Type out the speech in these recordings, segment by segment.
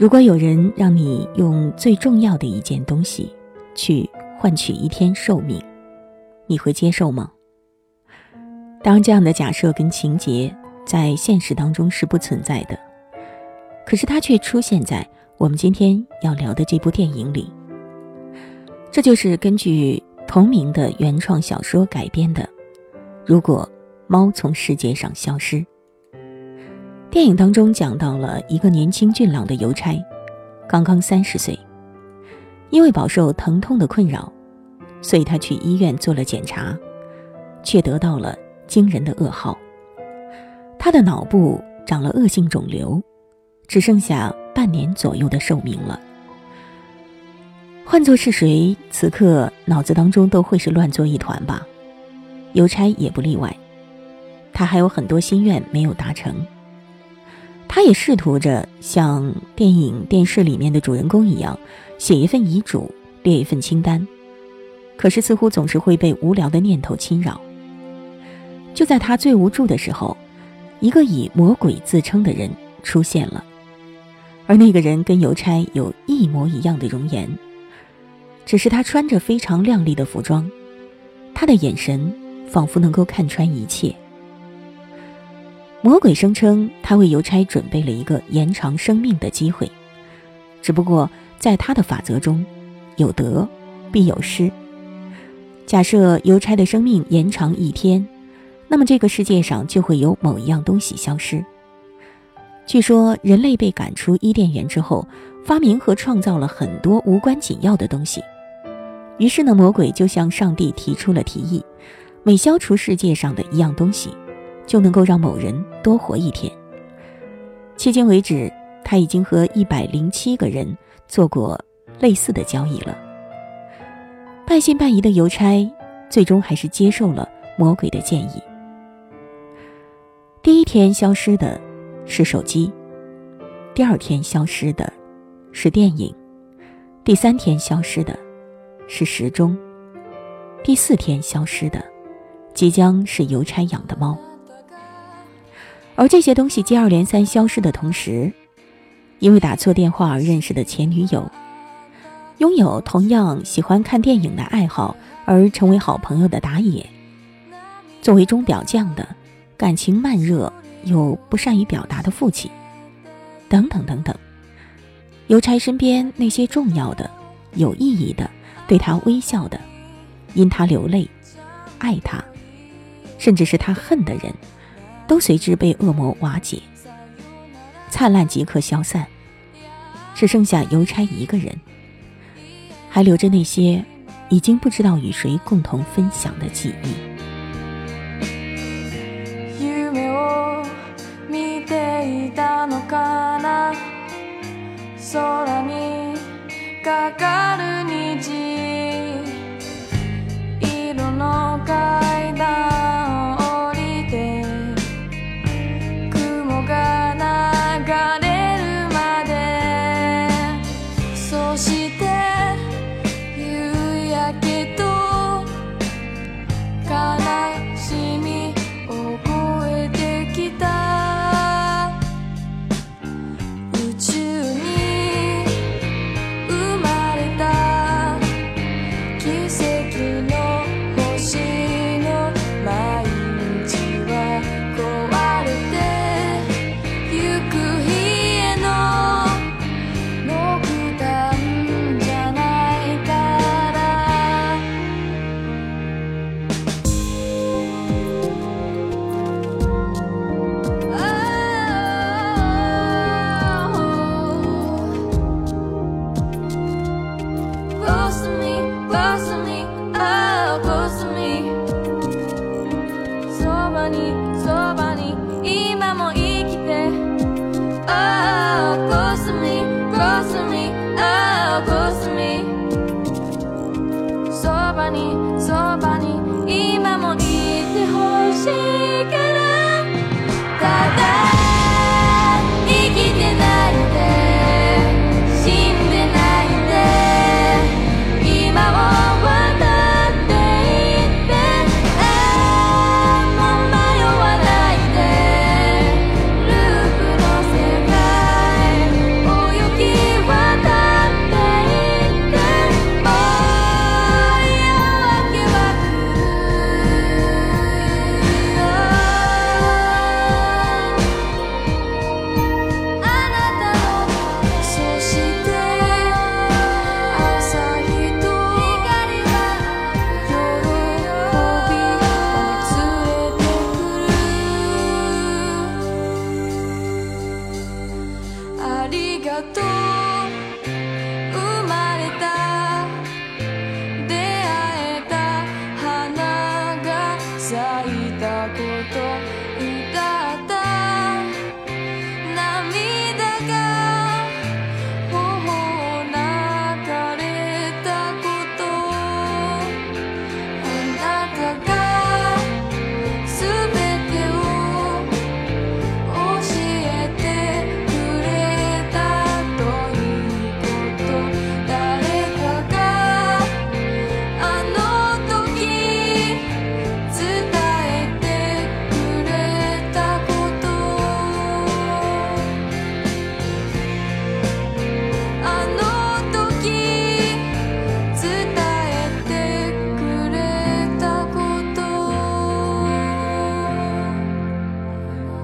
如果有人让你用最重要的一件东西去换取一天寿命，你会接受吗？当，这样的假设跟情节在现实当中是不存在的，可是它却出现在我们今天要聊的这部电影里。这就是根据同名的原创小说改编的《如果猫从世界上消失》。电影当中讲到了一个年轻俊朗的邮差，刚刚三十岁，因为饱受疼痛的困扰，所以他去医院做了检查，却得到了惊人的噩耗。他的脑部长了恶性肿瘤，只剩下半年左右的寿命了。换做是谁，此刻脑子当中都会是乱作一团吧？邮差也不例外，他还有很多心愿没有达成。他也试图着像电影、电视里面的主人公一样，写一份遗嘱，列一份清单，可是似乎总是会被无聊的念头侵扰。就在他最无助的时候，一个以魔鬼自称的人出现了，而那个人跟邮差有一模一样的容颜，只是他穿着非常亮丽的服装，他的眼神仿佛能够看穿一切。魔鬼声称他为邮差准备了一个延长生命的机会，只不过在他的法则中，有得必有失。假设邮差的生命延长一天，那么这个世界上就会有某一样东西消失。据说人类被赶出伊甸园之后，发明和创造了很多无关紧要的东西。于是呢，魔鬼就向上帝提出了提议：每消除世界上的一样东西。就能够让某人多活一天。迄今为止，他已经和一百零七个人做过类似的交易了。半信半疑的邮差，最终还是接受了魔鬼的建议。第一天消失的是手机，第二天消失的是电影，第三天消失的是时钟，第四天消失的即将是邮差养的猫。而这些东西接二连三消失的同时，因为打错电话而认识的前女友，拥有同样喜欢看电影的爱好而成为好朋友的打野，作为钟表匠的感情慢热又不善于表达的父亲，等等等等，邮差身边那些重要的、有意义的、对他微笑的、因他流泪、爱他，甚至是他恨的人。都随之被恶魔瓦解，灿烂即刻消散，只剩下邮差一个人，还留着那些已经不知道与谁共同分享的记忆。にそばに今も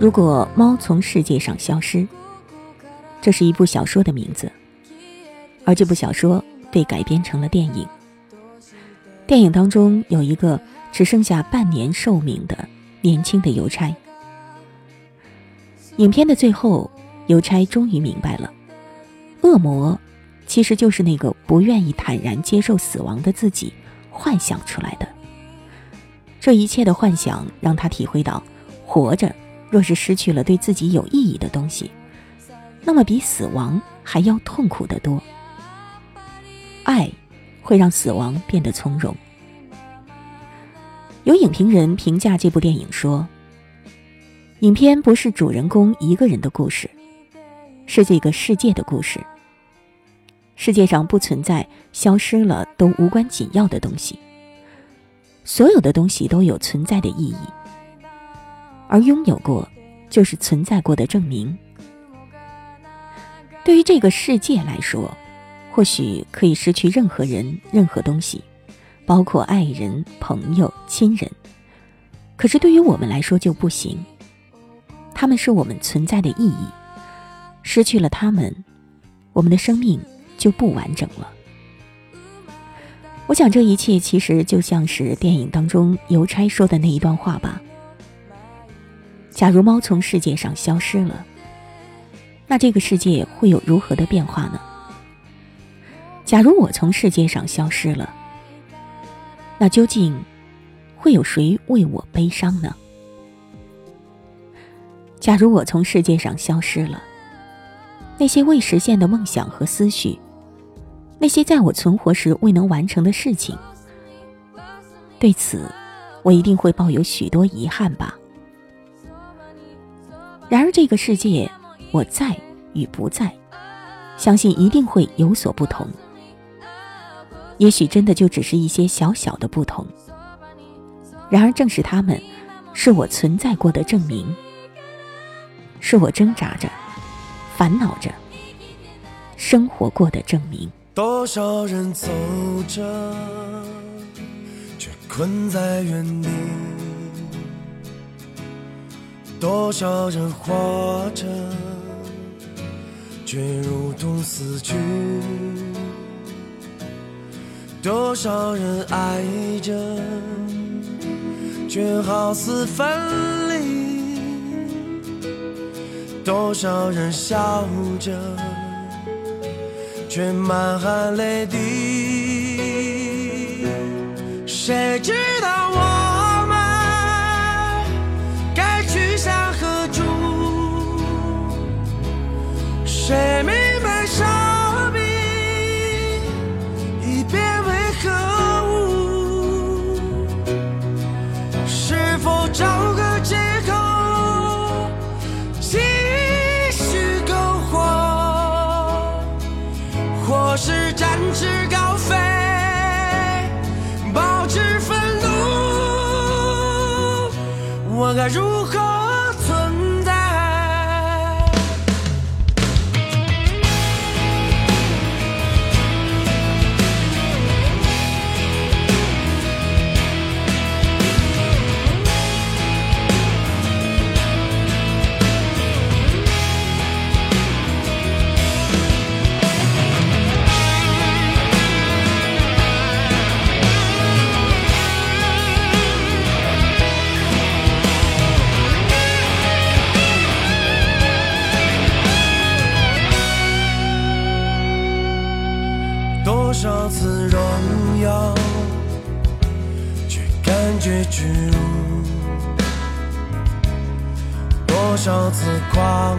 如果猫从世界上消失，这是一部小说的名字，而这部小说被改编成了电影。电影当中有一个只剩下半年寿命的年轻的邮差。影片的最后，邮差终于明白了，恶魔其实就是那个不愿意坦然接受死亡的自己幻想出来的。这一切的幻想让他体会到，活着。若是失去了对自己有意义的东西，那么比死亡还要痛苦得多。爱会让死亡变得从容。有影评人评价这部电影说：“影片不是主人公一个人的故事，是这个世界的故事。世界上不存在消失了都无关紧要的东西，所有的东西都有存在的意义。”而拥有过，就是存在过的证明。对于这个世界来说，或许可以失去任何人、任何东西，包括爱人、朋友、亲人。可是对于我们来说就不行，他们是我们存在的意义。失去了他们，我们的生命就不完整了。我想，这一切其实就像是电影当中邮差说的那一段话吧。假如猫从世界上消失了，那这个世界会有如何的变化呢？假如我从世界上消失了，那究竟会有谁为我悲伤呢？假如我从世界上消失了，那些未实现的梦想和思绪，那些在我存活时未能完成的事情，对此，我一定会抱有许多遗憾吧。然而，这个世界，我在与不在，相信一定会有所不同。也许真的就只是一些小小的不同。然而，正是他们，是我存在过的证明，是我挣扎着、烦恼着、生活过的证明。多少人走着，却困在原地。多少人活着，却如同死去；多少人爱着，却好似分离；多少人笑着，却满含泪滴。谁知道我？谁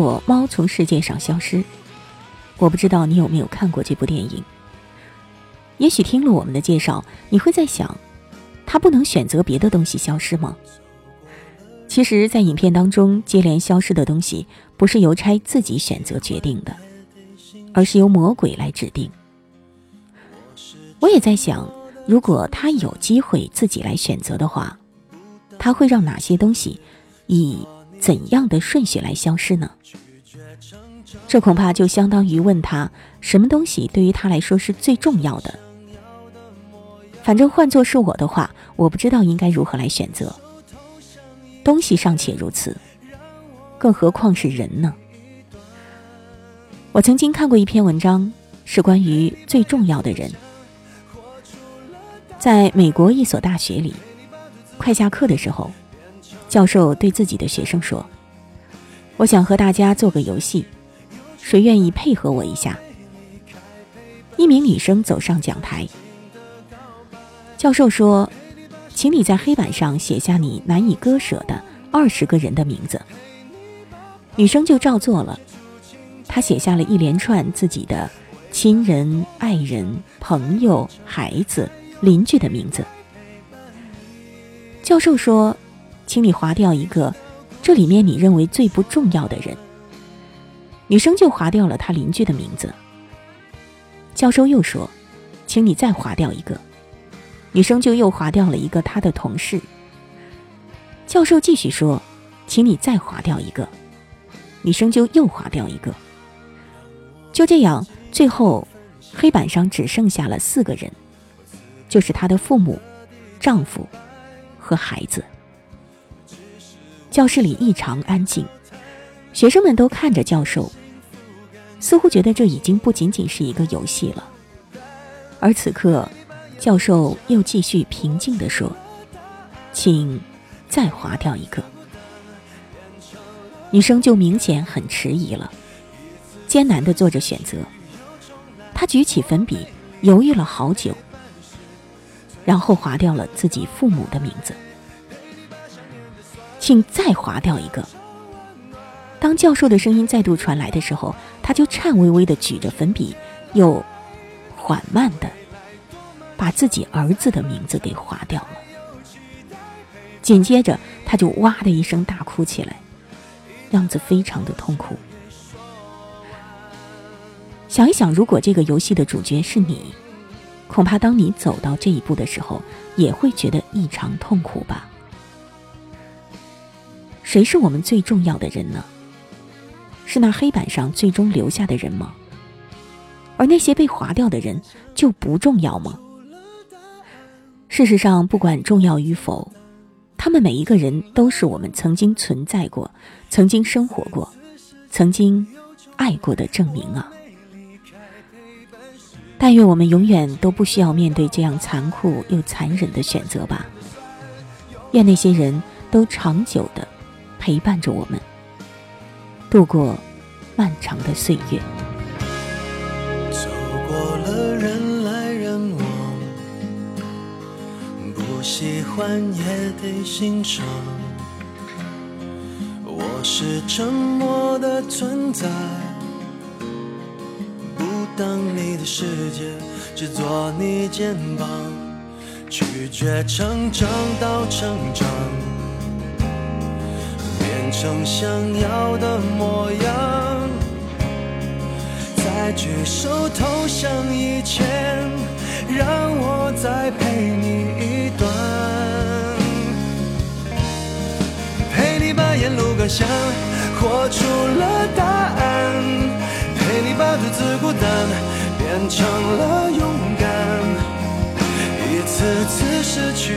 果猫从世界上消失，我不知道你有没有看过这部电影。也许听了我们的介绍，你会在想，它不能选择别的东西消失吗？其实，在影片当中，接连消失的东西不是邮差自己选择决定的，而是由魔鬼来指定。我也在想，如果他有机会自己来选择的话，他会让哪些东西以？怎样的顺序来消失呢？这恐怕就相当于问他什么东西对于他来说是最重要的。反正换作是我的话，我不知道应该如何来选择。东西尚且如此，更何况是人呢？我曾经看过一篇文章，是关于最重要的人。在美国一所大学里，快下课的时候。教授对自己的学生说：“我想和大家做个游戏，谁愿意配合我一下？”一名女生走上讲台。教授说：“请你在黑板上写下你难以割舍的二十个人的名字。”女生就照做了，她写下了一连串自己的亲人、爱人、朋友、孩子、邻居的名字。教授说。请你划掉一个，这里面你认为最不重要的人。女生就划掉了她邻居的名字。教授又说：“请你再划掉一个。”女生就又划掉了一个她的同事。教授继续说：“请你再划掉一个。”女生就又划掉一个。就这样，最后黑板上只剩下了四个人，就是她的父母、丈夫和孩子。教室里异常安静，学生们都看着教授，似乎觉得这已经不仅仅是一个游戏了。而此刻，教授又继续平静地说：“请再划掉一个。”女生就明显很迟疑了，艰难地做着选择。她举起粉笔，犹豫了好久，然后划掉了自己父母的名字。请再划掉一个。当教授的声音再度传来的时候，他就颤巍巍的举着粉笔，又缓慢的把自己儿子的名字给划掉了。紧接着，他就哇的一声大哭起来，样子非常的痛苦。想一想，如果这个游戏的主角是你，恐怕当你走到这一步的时候，也会觉得异常痛苦吧。谁是我们最重要的人呢？是那黑板上最终留下的人吗？而那些被划掉的人就不重要吗？事实上，不管重要与否，他们每一个人都是我们曾经存在过、曾经生活过、曾经爱过的证明啊！但愿我们永远都不需要面对这样残酷又残忍的选择吧。愿那些人都长久的。陪伴着我们度过漫长的岁月。走过了人来人往，不喜欢也得欣赏。我是沉默的存在，不当你的世界，只做你肩膀，拒绝成长到成长。成想要的模样，在举手投降以前，让我再陪你一段，陪你把沿路感想活出了答案，陪你把独自孤单变成了勇敢，一次次失去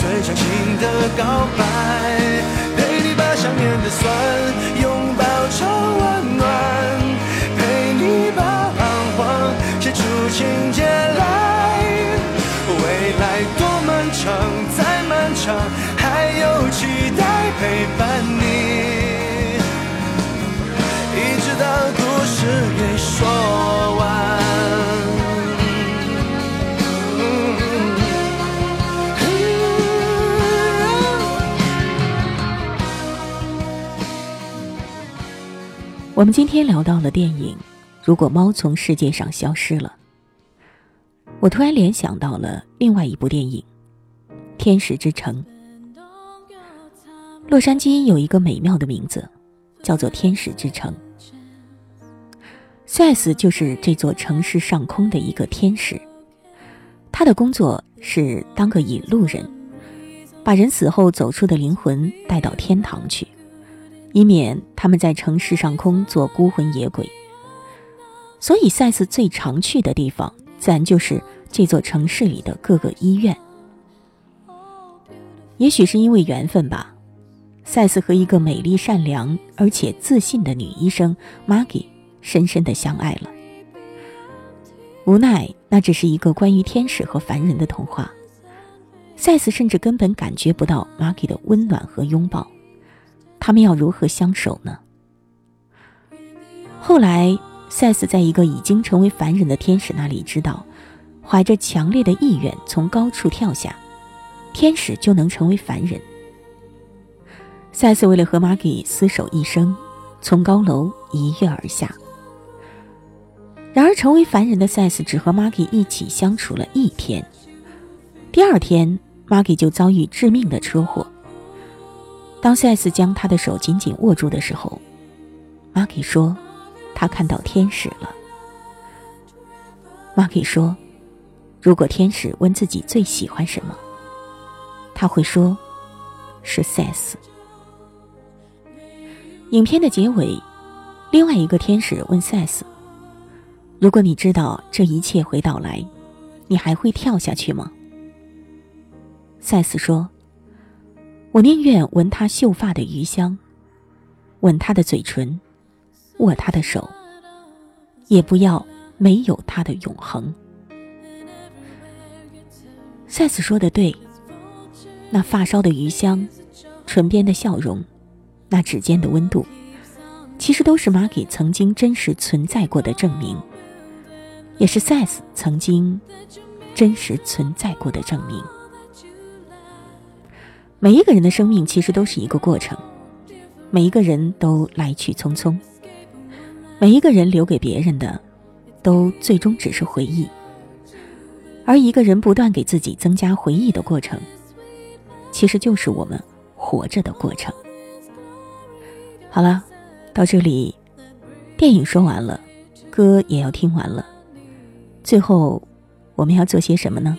最伤心的告白。陪你把想念的酸我们今天聊到了电影《如果猫从世界上消失了》，我突然联想到了另外一部电影《天使之城》。洛杉矶有一个美妙的名字，叫做天使之城。塞斯就是这座城市上空的一个天使，他的工作是当个引路人，把人死后走出的灵魂带到天堂去。以免他们在城市上空做孤魂野鬼，所以赛斯最常去的地方，自然就是这座城市里的各个医院。也许是因为缘分吧，赛斯和一个美丽、善良而且自信的女医生 Maggie 深深的相爱了。无奈，那只是一个关于天使和凡人的童话。赛斯甚至根本感觉不到 Maggie 的温暖和拥抱。他们要如何相守呢？后来，赛斯在一个已经成为凡人的天使那里知道，怀着强烈的意愿从高处跳下，天使就能成为凡人。赛斯为了和玛吉厮守一生，从高楼一跃而下。然而，成为凡人的赛斯只和玛吉一起相处了一天，第二天，玛吉就遭遇致命的车祸。当赛斯将他的手紧紧握住的时候，马可说：“他看到天使了。”马可说：“如果天使问自己最喜欢什么，他会说，是赛斯。”影片的结尾，另外一个天使问赛斯：“如果你知道这一切会到来，你还会跳下去吗？”赛斯说。我宁愿闻他秀发的余香，吻他的嘴唇，握他的手，也不要没有他的永恒。赛斯说的对，那发梢的余香，唇边的笑容，那指尖的温度，其实都是马给曾经真实存在过的证明，也是赛斯曾经真实存在过的证明。每一个人的生命其实都是一个过程，每一个人都来去匆匆，每一个人留给别人的，都最终只是回忆。而一个人不断给自己增加回忆的过程，其实就是我们活着的过程。好了，到这里，电影说完了，歌也要听完了。最后，我们要做些什么呢？